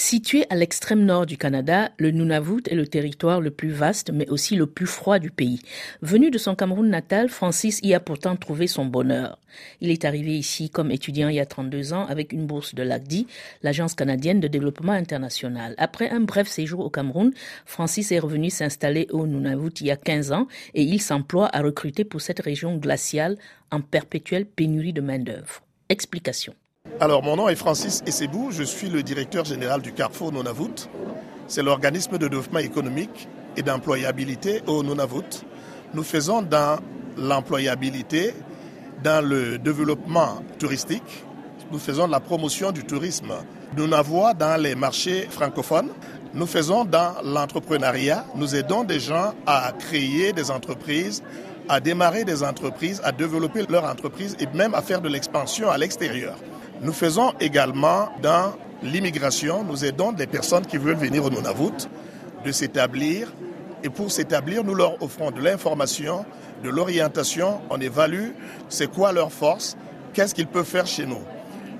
Situé à l'extrême nord du Canada, le Nunavut est le territoire le plus vaste mais aussi le plus froid du pays. Venu de son Cameroun natal, Francis y a pourtant trouvé son bonheur. Il est arrivé ici comme étudiant il y a 32 ans avec une bourse de l'ACDI, l'Agence canadienne de développement international. Après un bref séjour au Cameroun, Francis est revenu s'installer au Nunavut il y a 15 ans et il s'emploie à recruter pour cette région glaciale en perpétuelle pénurie de main-d'œuvre. Explication. Alors, mon nom est Francis Essebou, je suis le directeur général du Carrefour Nunavut. C'est l'organisme de développement économique et d'employabilité au Nunavut. Nous faisons dans l'employabilité, dans le développement touristique, nous faisons la promotion du tourisme. Nous n'avons dans les marchés francophones. Nous faisons dans l'entrepreneuriat. Nous aidons des gens à créer des entreprises, à démarrer des entreprises, à développer leur entreprise et même à faire de l'expansion à l'extérieur. Nous faisons également dans l'immigration, nous aidons des personnes qui veulent venir au Nunavut de s'établir. Et pour s'établir, nous leur offrons de l'information, de l'orientation. On évalue c'est quoi leur force, qu'est-ce qu'ils peuvent faire chez nous.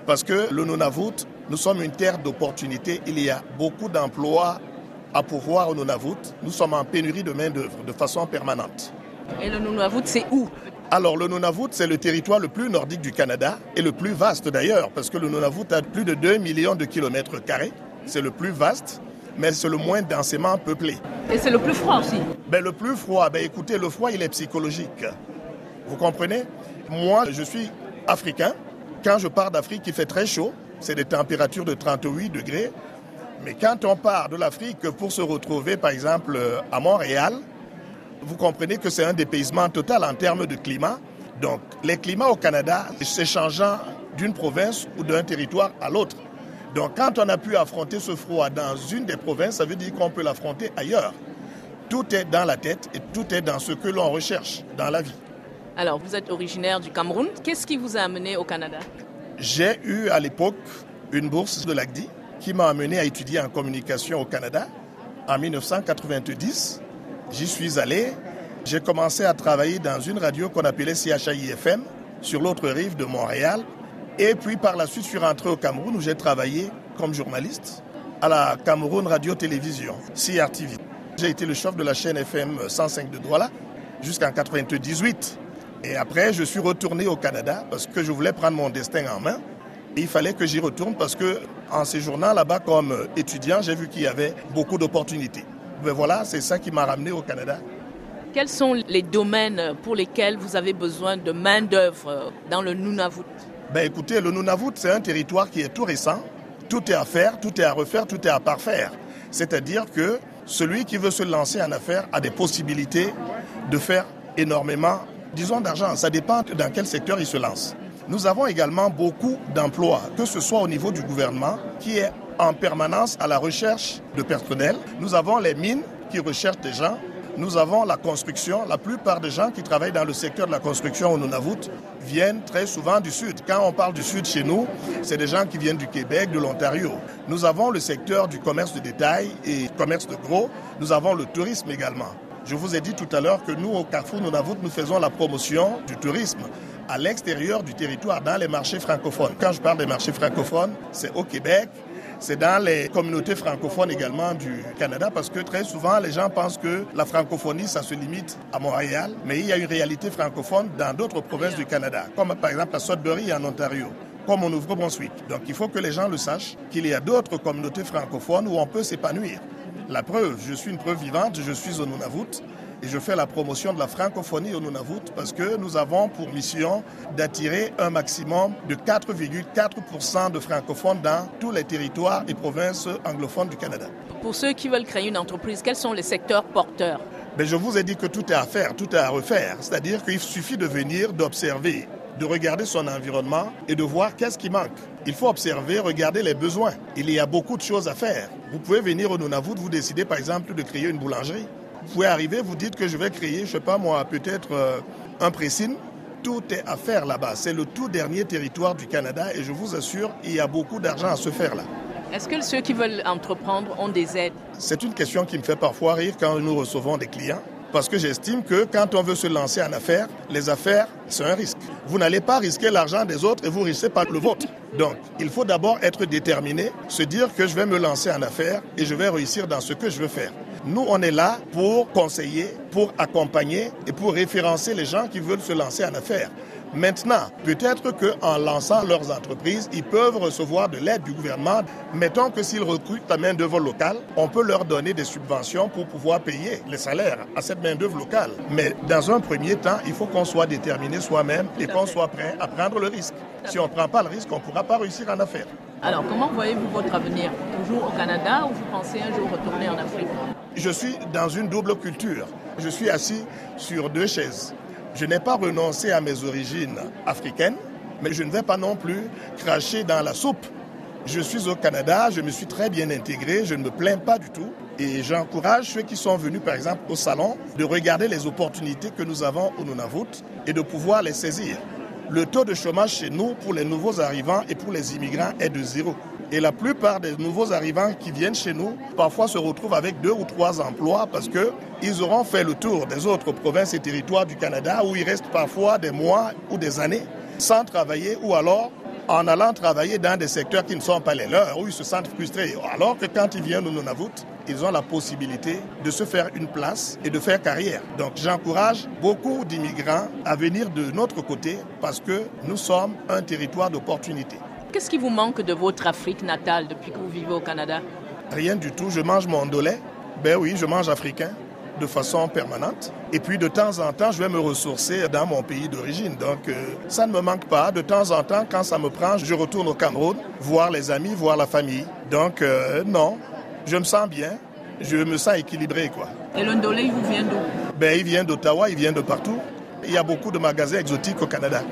Parce que le Nunavut, nous sommes une terre d'opportunités. Il y a beaucoup d'emplois à pouvoir au Nunavut. Nous sommes en pénurie de main-d'œuvre de façon permanente. Et le Nunavut, c'est où? Alors le Nunavut, c'est le territoire le plus nordique du Canada et le plus vaste d'ailleurs, parce que le Nunavut a plus de 2 millions de kilomètres carrés. C'est le plus vaste, mais c'est le moins densément peuplé. Et c'est le plus froid aussi ben, Le plus froid, ben, écoutez, le froid, il est psychologique. Vous comprenez? Moi, je suis africain. Quand je pars d'Afrique, il fait très chaud. C'est des températures de 38 degrés. Mais quand on part de l'Afrique pour se retrouver, par exemple, à Montréal, vous comprenez que c'est un dépaysement total en termes de climat. Donc, les climats au Canada, c'est changeant d'une province ou d'un territoire à l'autre. Donc, quand on a pu affronter ce froid dans une des provinces, ça veut dire qu'on peut l'affronter ailleurs. Tout est dans la tête et tout est dans ce que l'on recherche dans la vie. Alors, vous êtes originaire du Cameroun. Qu'est-ce qui vous a amené au Canada? J'ai eu à l'époque une bourse de l'ACDI qui m'a amené à étudier en communication au Canada en 1990. J'y suis allé. J'ai commencé à travailler dans une radio qu'on appelait CHI-FM sur l'autre rive de Montréal. Et puis par la suite, je suis rentré au Cameroun où j'ai travaillé comme journaliste à la Cameroun Radio-Télévision, CRTV. J'ai été le chef de la chaîne FM 105 de Douala jusqu'en 98. Et après, je suis retourné au Canada parce que je voulais prendre mon destin en main. Et il fallait que j'y retourne parce que en séjournant là-bas comme étudiant, j'ai vu qu'il y avait beaucoup d'opportunités. Ben voilà, c'est ça qui m'a ramené au Canada. Quels sont les domaines pour lesquels vous avez besoin de main-d'œuvre dans le Nunavut? Ben Écoutez, le Nunavut, c'est un territoire qui est tout récent. Tout est à faire, tout est à refaire, tout est à parfaire. C'est-à-dire que celui qui veut se lancer en affaires a des possibilités de faire énormément, disons, d'argent. Ça dépend dans quel secteur il se lance. Nous avons également beaucoup d'emplois, que ce soit au niveau du gouvernement, qui est en permanence à la recherche de personnel. Nous avons les mines qui recherchent des gens. Nous avons la construction. La plupart des gens qui travaillent dans le secteur de la construction au Nunavut viennent très souvent du Sud. Quand on parle du Sud chez nous, c'est des gens qui viennent du Québec, de l'Ontario. Nous avons le secteur du commerce de détail et commerce de gros. Nous avons le tourisme également. Je vous ai dit tout à l'heure que nous, au Carrefour Nunavut, nous faisons la promotion du tourisme à l'extérieur du territoire, dans les marchés francophones. Quand je parle des marchés francophones, c'est au Québec, c'est dans les communautés francophones également du Canada parce que très souvent les gens pensent que la francophonie ça se limite à Montréal, mais il y a une réalité francophone dans d'autres provinces du Canada, comme par exemple à Sudbury en Ontario comme au Nouveau-Brunswick. Donc il faut que les gens le sachent qu'il y a d'autres communautés francophones où on peut s'épanouir. La preuve, je suis une preuve vivante, je suis au Nunavut et je fais la promotion de la francophonie au Nunavut parce que nous avons pour mission d'attirer un maximum de 4,4% de francophones dans tous les territoires et provinces anglophones du Canada. Pour ceux qui veulent créer une entreprise, quels sont les secteurs porteurs? Mais ben, Je vous ai dit que tout est à faire, tout est à refaire. C'est-à-dire qu'il suffit de venir, d'observer, de regarder son environnement et de voir qu'est-ce qui manque. Il faut observer, regarder les besoins. Il y a beaucoup de choses à faire. Vous pouvez venir au Nunavut, vous décidez par exemple de créer une boulangerie. Vous pouvez arriver, vous dites que je vais créer, je sais pas moi, peut-être euh, un pressing. Tout est à faire là-bas. C'est le tout dernier territoire du Canada et je vous assure, il y a beaucoup d'argent à se faire là. Est-ce que ceux qui veulent entreprendre ont des aides? C'est une question qui me fait parfois rire quand nous recevons des clients. Parce que j'estime que quand on veut se lancer en affaires, les affaires, c'est un risque. Vous n'allez pas risquer l'argent des autres et vous risquez pas le vôtre. Donc, il faut d'abord être déterminé, se dire que je vais me lancer en affaires et je vais réussir dans ce que je veux faire. Nous, on est là pour conseiller, pour accompagner et pour référencer les gens qui veulent se lancer en affaires. Maintenant, peut-être qu'en lançant leurs entreprises, ils peuvent recevoir de l'aide du gouvernement. Mettons que s'ils recrutent la main-d'œuvre locale, on peut leur donner des subventions pour pouvoir payer les salaires à cette main-d'œuvre locale. Mais dans un premier temps, il faut qu'on soit déterminé soi-même et qu'on soit prêt à prendre le risque. Si on ne prend pas le risque, on ne pourra pas réussir en affaires. Alors, comment voyez-vous votre avenir? Toujours au Canada ou vous pensez un jour retourner en Afrique? Je suis dans une double culture. Je suis assis sur deux chaises. Je n'ai pas renoncé à mes origines africaines, mais je ne vais pas non plus cracher dans la soupe. Je suis au Canada, je me suis très bien intégré, je ne me plains pas du tout. Et j'encourage ceux qui sont venus, par exemple, au salon, de regarder les opportunités que nous avons au Nunavut et de pouvoir les saisir. Le taux de chômage chez nous pour les nouveaux arrivants et pour les immigrants est de zéro. Et la plupart des nouveaux arrivants qui viennent chez nous, parfois se retrouvent avec deux ou trois emplois parce qu'ils auront fait le tour des autres provinces et territoires du Canada où ils restent parfois des mois ou des années sans travailler ou alors en allant travailler dans des secteurs qui ne sont pas les leurs, où ils se sentent frustrés. Alors que quand ils viennent au Nunavut, ils ont la possibilité de se faire une place et de faire carrière. Donc j'encourage beaucoup d'immigrants à venir de notre côté parce que nous sommes un territoire d'opportunité. Qu'est-ce qui vous manque de votre Afrique natale depuis que vous vivez au Canada? Rien du tout. Je mange mon dolé. Ben oui, je mange africain de façon permanente. Et puis de temps en temps, je vais me ressourcer dans mon pays d'origine. Donc euh, ça ne me manque pas. De temps en temps, quand ça me prend, je retourne au Cameroun, voir les amis, voir la famille. Donc euh, non, je me sens bien. Je me sens équilibré. Quoi. Et le ndolé, il vous vient d'où? Ben, Il vient d'Ottawa, il vient de partout. Il y a beaucoup de magasins exotiques au Canada.